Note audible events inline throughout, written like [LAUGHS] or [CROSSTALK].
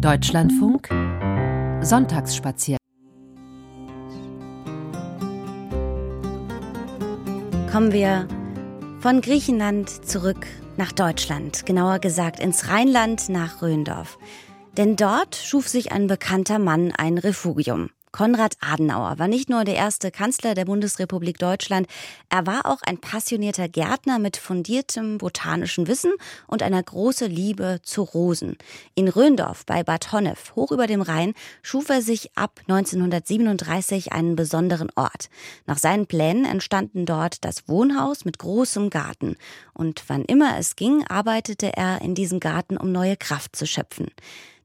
Deutschlandfunk Sonntagsspaziergang Kommen wir von Griechenland zurück nach Deutschland, genauer gesagt ins Rheinland nach Röndorf. Denn dort schuf sich ein bekannter Mann ein Refugium. Konrad Adenauer war nicht nur der erste Kanzler der Bundesrepublik Deutschland, er war auch ein passionierter Gärtner mit fundiertem botanischen Wissen und einer großen Liebe zu Rosen. In Röndorf bei Bad Honnef, hoch über dem Rhein, schuf er sich ab 1937 einen besonderen Ort. Nach seinen Plänen entstanden dort das Wohnhaus mit großem Garten. Und wann immer es ging, arbeitete er in diesem Garten, um neue Kraft zu schöpfen.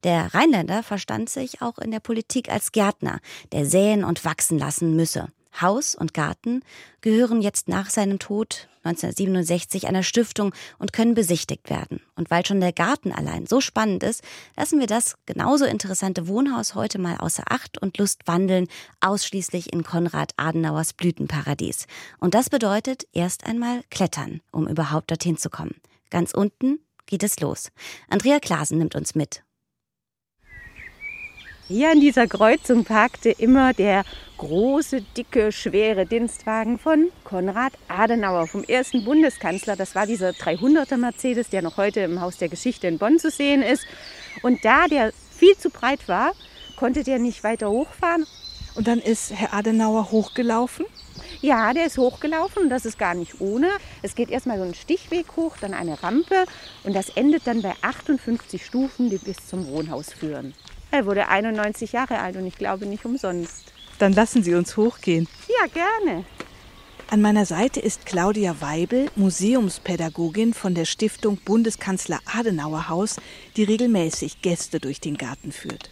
Der Rheinländer verstand sich auch in der Politik als Gärtner, der säen und wachsen lassen müsse. Haus und Garten gehören jetzt nach seinem Tod 1967 einer Stiftung und können besichtigt werden. Und weil schon der Garten allein so spannend ist, lassen wir das genauso interessante Wohnhaus heute mal außer Acht und Lust wandeln, ausschließlich in Konrad Adenauers Blütenparadies. Und das bedeutet erst einmal klettern, um überhaupt dorthin zu kommen. Ganz unten geht es los. Andrea Klasen nimmt uns mit hier an dieser Kreuzung parkte immer der große, dicke, schwere Dienstwagen von Konrad Adenauer, vom ersten Bundeskanzler. Das war dieser 300er Mercedes, der noch heute im Haus der Geschichte in Bonn zu sehen ist. Und da der viel zu breit war, konnte der nicht weiter hochfahren. Und dann ist Herr Adenauer hochgelaufen? Ja, der ist hochgelaufen und das ist gar nicht ohne. Es geht erstmal so einen Stichweg hoch, dann eine Rampe und das endet dann bei 58 Stufen, die bis zum Wohnhaus führen. Er wurde 91 Jahre alt und ich glaube nicht umsonst. Dann lassen Sie uns hochgehen. Ja, gerne. An meiner Seite ist Claudia Weibel, Museumspädagogin von der Stiftung Bundeskanzler Adenauer Haus, die regelmäßig Gäste durch den Garten führt.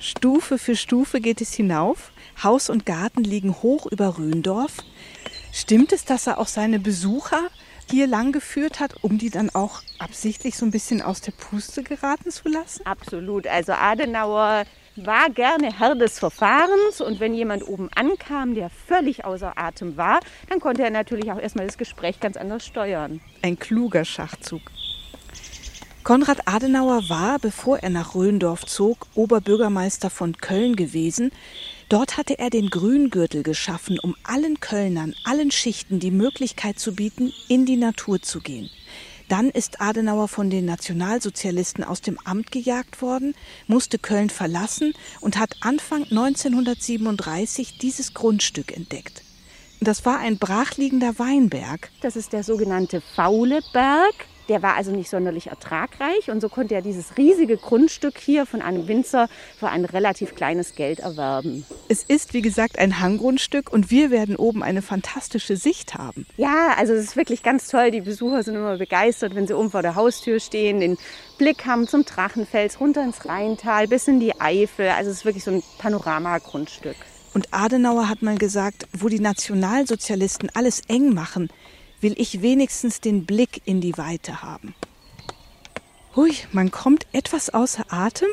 Stufe für Stufe geht es hinauf. Haus und Garten liegen hoch über Röndorf. Stimmt es, dass er auch seine Besucher hier lang geführt hat, um die dann auch absichtlich so ein bisschen aus der Puste geraten zu lassen? Absolut. Also Adenauer war gerne Herr des Verfahrens und wenn jemand oben ankam, der völlig außer Atem war, dann konnte er natürlich auch erstmal das Gespräch ganz anders steuern. Ein kluger Schachzug. Konrad Adenauer war, bevor er nach Röndorf zog, Oberbürgermeister von Köln gewesen. Dort hatte er den Grüngürtel geschaffen, um allen Kölnern, allen Schichten die Möglichkeit zu bieten, in die Natur zu gehen. Dann ist Adenauer von den Nationalsozialisten aus dem Amt gejagt worden, musste Köln verlassen und hat Anfang 1937 dieses Grundstück entdeckt. Das war ein brachliegender Weinberg. Das ist der sogenannte Faule Berg. Der war also nicht sonderlich ertragreich und so konnte er dieses riesige Grundstück hier von einem Winzer für ein relativ kleines Geld erwerben. Es ist, wie gesagt, ein Hanggrundstück und wir werden oben eine fantastische Sicht haben. Ja, also es ist wirklich ganz toll. Die Besucher sind immer begeistert, wenn sie oben vor der Haustür stehen, den Blick haben zum Drachenfels, runter ins Rheintal, bis in die Eifel. Also es ist wirklich so ein Panoramagrundstück. Und Adenauer hat mal gesagt, wo die Nationalsozialisten alles eng machen, will ich wenigstens den Blick in die Weite haben. Hui, man kommt etwas außer Atem,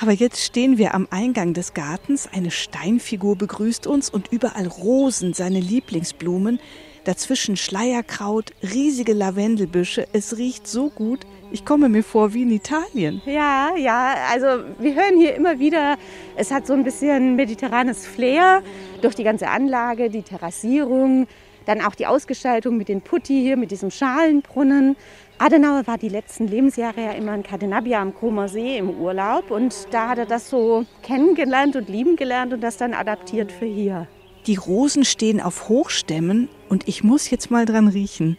aber jetzt stehen wir am Eingang des Gartens, eine Steinfigur begrüßt uns und überall Rosen, seine Lieblingsblumen, dazwischen Schleierkraut, riesige Lavendelbüsche. Es riecht so gut, ich komme mir vor wie in Italien. Ja, ja, also wir hören hier immer wieder, es hat so ein bisschen mediterranes Flair durch die ganze Anlage, die Terrassierung, dann auch die Ausgestaltung mit den Putti hier, mit diesem Schalenbrunnen. Adenauer war die letzten Lebensjahre ja immer in Cadenabia am Comer See im Urlaub und da hat er das so kennengelernt und lieben gelernt und das dann adaptiert für hier. Die Rosen stehen auf Hochstämmen und ich muss jetzt mal dran riechen.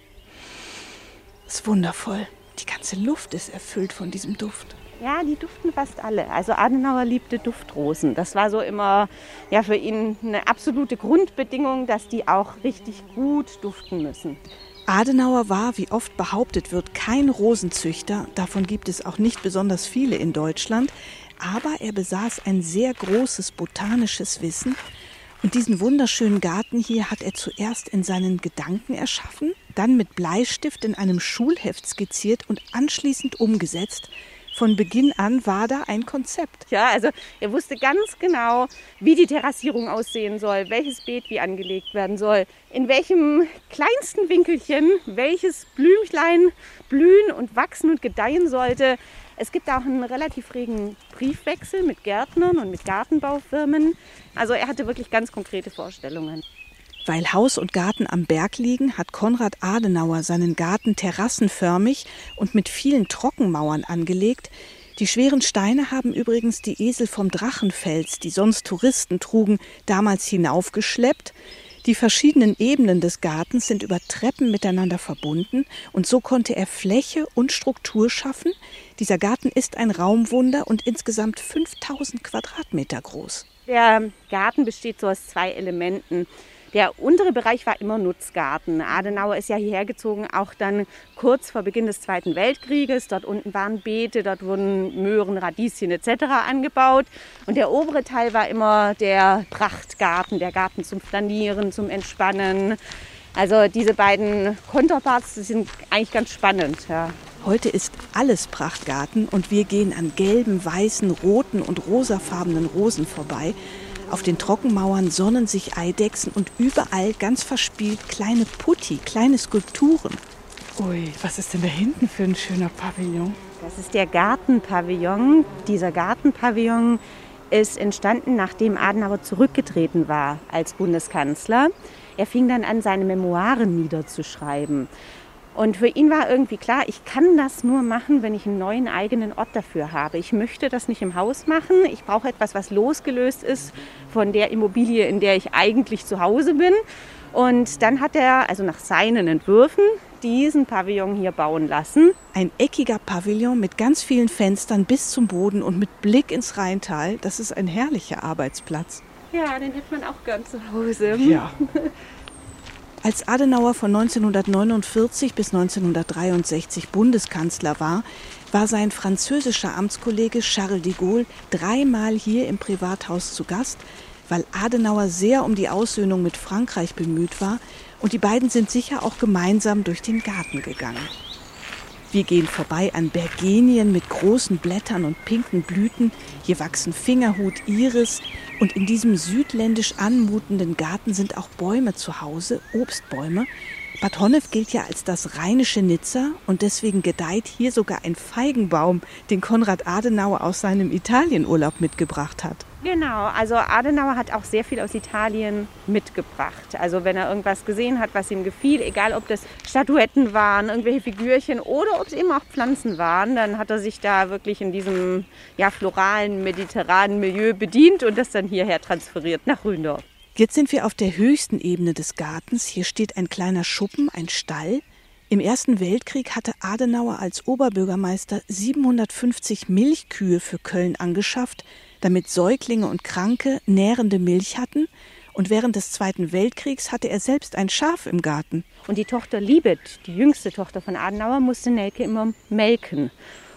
Das ist wundervoll. Die ganze Luft ist erfüllt von diesem Duft. Ja, die duften fast alle. Also Adenauer liebte Duftrosen. Das war so immer ja, für ihn eine absolute Grundbedingung, dass die auch richtig gut duften müssen. Adenauer war, wie oft behauptet wird, kein Rosenzüchter. Davon gibt es auch nicht besonders viele in Deutschland. Aber er besaß ein sehr großes botanisches Wissen. Und diesen wunderschönen Garten hier hat er zuerst in seinen Gedanken erschaffen, dann mit Bleistift in einem Schulheft skizziert und anschließend umgesetzt von Beginn an war da ein Konzept. Ja, also er wusste ganz genau, wie die Terrassierung aussehen soll, welches Beet wie angelegt werden soll, in welchem kleinsten Winkelchen welches Blümchen blühen und wachsen und gedeihen sollte. Es gibt auch einen relativ regen Briefwechsel mit Gärtnern und mit Gartenbaufirmen. Also er hatte wirklich ganz konkrete Vorstellungen. Weil Haus und Garten am Berg liegen, hat Konrad Adenauer seinen Garten terrassenförmig und mit vielen Trockenmauern angelegt. Die schweren Steine haben übrigens die Esel vom Drachenfels, die sonst Touristen trugen, damals hinaufgeschleppt. Die verschiedenen Ebenen des Gartens sind über Treppen miteinander verbunden und so konnte er Fläche und Struktur schaffen. Dieser Garten ist ein Raumwunder und insgesamt 5000 Quadratmeter groß. Der Garten besteht so aus zwei Elementen. Der untere Bereich war immer Nutzgarten. Adenauer ist ja hierher gezogen, auch dann kurz vor Beginn des Zweiten Weltkrieges. Dort unten waren Beete, dort wurden Möhren, Radieschen etc. angebaut. Und der obere Teil war immer der Prachtgarten, der Garten zum Flanieren, zum Entspannen. Also diese beiden Konterparts sind eigentlich ganz spannend. Ja. Heute ist alles Prachtgarten und wir gehen an gelben, weißen, roten und rosafarbenen Rosen vorbei. Auf den Trockenmauern sonnen sich Eidechsen und überall ganz verspielt kleine Putti, kleine Skulpturen. Ui, was ist denn da hinten für ein schöner Pavillon? Das ist der Gartenpavillon. Dieser Gartenpavillon ist entstanden, nachdem Adenauer zurückgetreten war als Bundeskanzler. Er fing dann an, seine Memoiren niederzuschreiben. Und für ihn war irgendwie klar, ich kann das nur machen, wenn ich einen neuen eigenen Ort dafür habe. Ich möchte das nicht im Haus machen. Ich brauche etwas, was losgelöst ist von der Immobilie, in der ich eigentlich zu Hause bin. Und dann hat er, also nach seinen Entwürfen, diesen Pavillon hier bauen lassen. Ein eckiger Pavillon mit ganz vielen Fenstern bis zum Boden und mit Blick ins Rheintal. Das ist ein herrlicher Arbeitsplatz. Ja, den hätte man auch gern zu Hause. Ja. [LAUGHS] Als Adenauer von 1949 bis 1963 Bundeskanzler war, war sein französischer Amtskollege Charles de Gaulle dreimal hier im Privathaus zu Gast, weil Adenauer sehr um die Aussöhnung mit Frankreich bemüht war und die beiden sind sicher auch gemeinsam durch den Garten gegangen. Wir gehen vorbei an Bergenien mit großen Blättern und pinken Blüten. Hier wachsen Fingerhut, Iris. Und in diesem südländisch anmutenden Garten sind auch Bäume zu Hause, Obstbäume. Bad Honnef gilt ja als das rheinische Nizza und deswegen gedeiht hier sogar ein Feigenbaum, den Konrad Adenauer aus seinem Italienurlaub mitgebracht hat. Genau, also Adenauer hat auch sehr viel aus Italien mitgebracht. Also wenn er irgendwas gesehen hat, was ihm gefiel, egal ob das Statuetten waren, irgendwelche Figürchen oder ob es eben auch Pflanzen waren, dann hat er sich da wirklich in diesem ja, floralen, mediterranen Milieu bedient und das dann hierher transferiert nach Ründorf. Jetzt sind wir auf der höchsten Ebene des Gartens. Hier steht ein kleiner Schuppen, ein Stall. Im Ersten Weltkrieg hatte Adenauer als Oberbürgermeister 750 Milchkühe für Köln angeschafft, damit Säuglinge und Kranke nährende Milch hatten. Und während des Zweiten Weltkriegs hatte er selbst ein Schaf im Garten. Und die Tochter Liebet, die jüngste Tochter von Adenauer, musste Nelke immer melken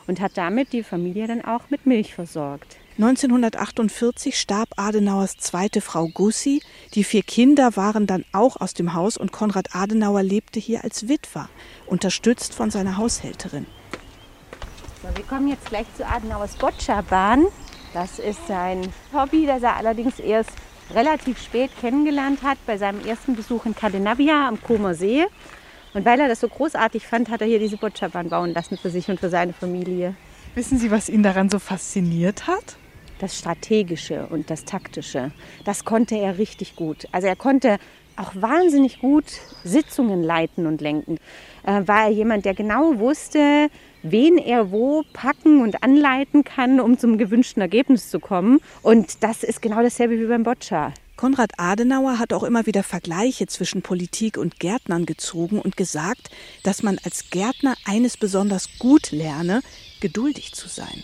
und hat damit die Familie dann auch mit Milch versorgt. 1948 starb Adenauers zweite Frau Gussi. Die vier Kinder waren dann auch aus dem Haus und Konrad Adenauer lebte hier als Witwer, unterstützt von seiner Haushälterin. So, wir kommen jetzt gleich zu Adenauers Boccia-Bahn. Das ist sein Hobby, das er allerdings erst relativ spät kennengelernt hat, bei seinem ersten Besuch in Cadenabia am Comer See. Und weil er das so großartig fand, hat er hier diese Boccia-Bahn bauen lassen für sich und für seine Familie. Wissen Sie, was ihn daran so fasziniert hat? Das Strategische und das Taktische, das konnte er richtig gut. Also er konnte auch wahnsinnig gut Sitzungen leiten und lenken. Äh, war er jemand, der genau wusste, wen er wo packen und anleiten kann, um zum gewünschten Ergebnis zu kommen. Und das ist genau dasselbe wie beim Boccia. Konrad Adenauer hat auch immer wieder Vergleiche zwischen Politik und Gärtnern gezogen und gesagt, dass man als Gärtner eines besonders gut lerne, geduldig zu sein.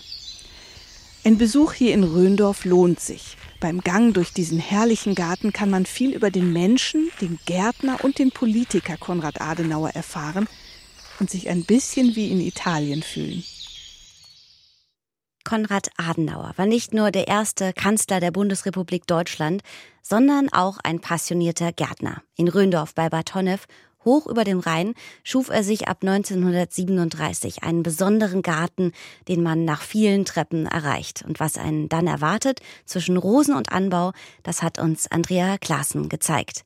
Ein Besuch hier in Röndorf lohnt sich. Beim Gang durch diesen herrlichen Garten kann man viel über den Menschen, den Gärtner und den Politiker Konrad Adenauer erfahren und sich ein bisschen wie in Italien fühlen. Konrad Adenauer war nicht nur der erste Kanzler der Bundesrepublik Deutschland, sondern auch ein passionierter Gärtner. In Röndorf bei Bad Honnef Hoch über dem Rhein schuf er sich ab 1937 einen besonderen Garten, den man nach vielen Treppen erreicht. Und was einen dann erwartet zwischen Rosen und Anbau, das hat uns Andrea Klaassen gezeigt.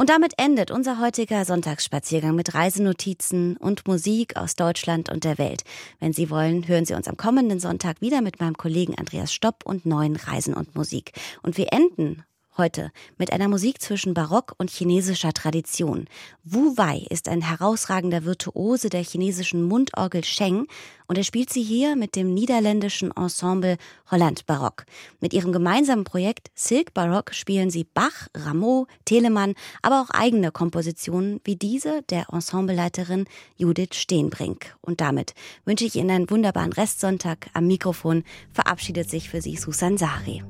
Und damit endet unser heutiger Sonntagsspaziergang mit Reisenotizen und Musik aus Deutschland und der Welt. Wenn Sie wollen, hören Sie uns am kommenden Sonntag wieder mit meinem Kollegen Andreas Stopp und neuen Reisen und Musik. Und wir enden Heute mit einer Musik zwischen Barock und chinesischer Tradition. Wu Wei ist ein herausragender Virtuose der chinesischen Mundorgel Sheng und er spielt sie hier mit dem niederländischen Ensemble Holland Barock. Mit ihrem gemeinsamen Projekt Silk Barock spielen sie Bach, Rameau, Telemann, aber auch eigene Kompositionen wie diese der Ensembleleiterin Judith Steenbrink. Und damit wünsche ich Ihnen einen wunderbaren Restsonntag. Am Mikrofon verabschiedet sich für Sie Susan Sari.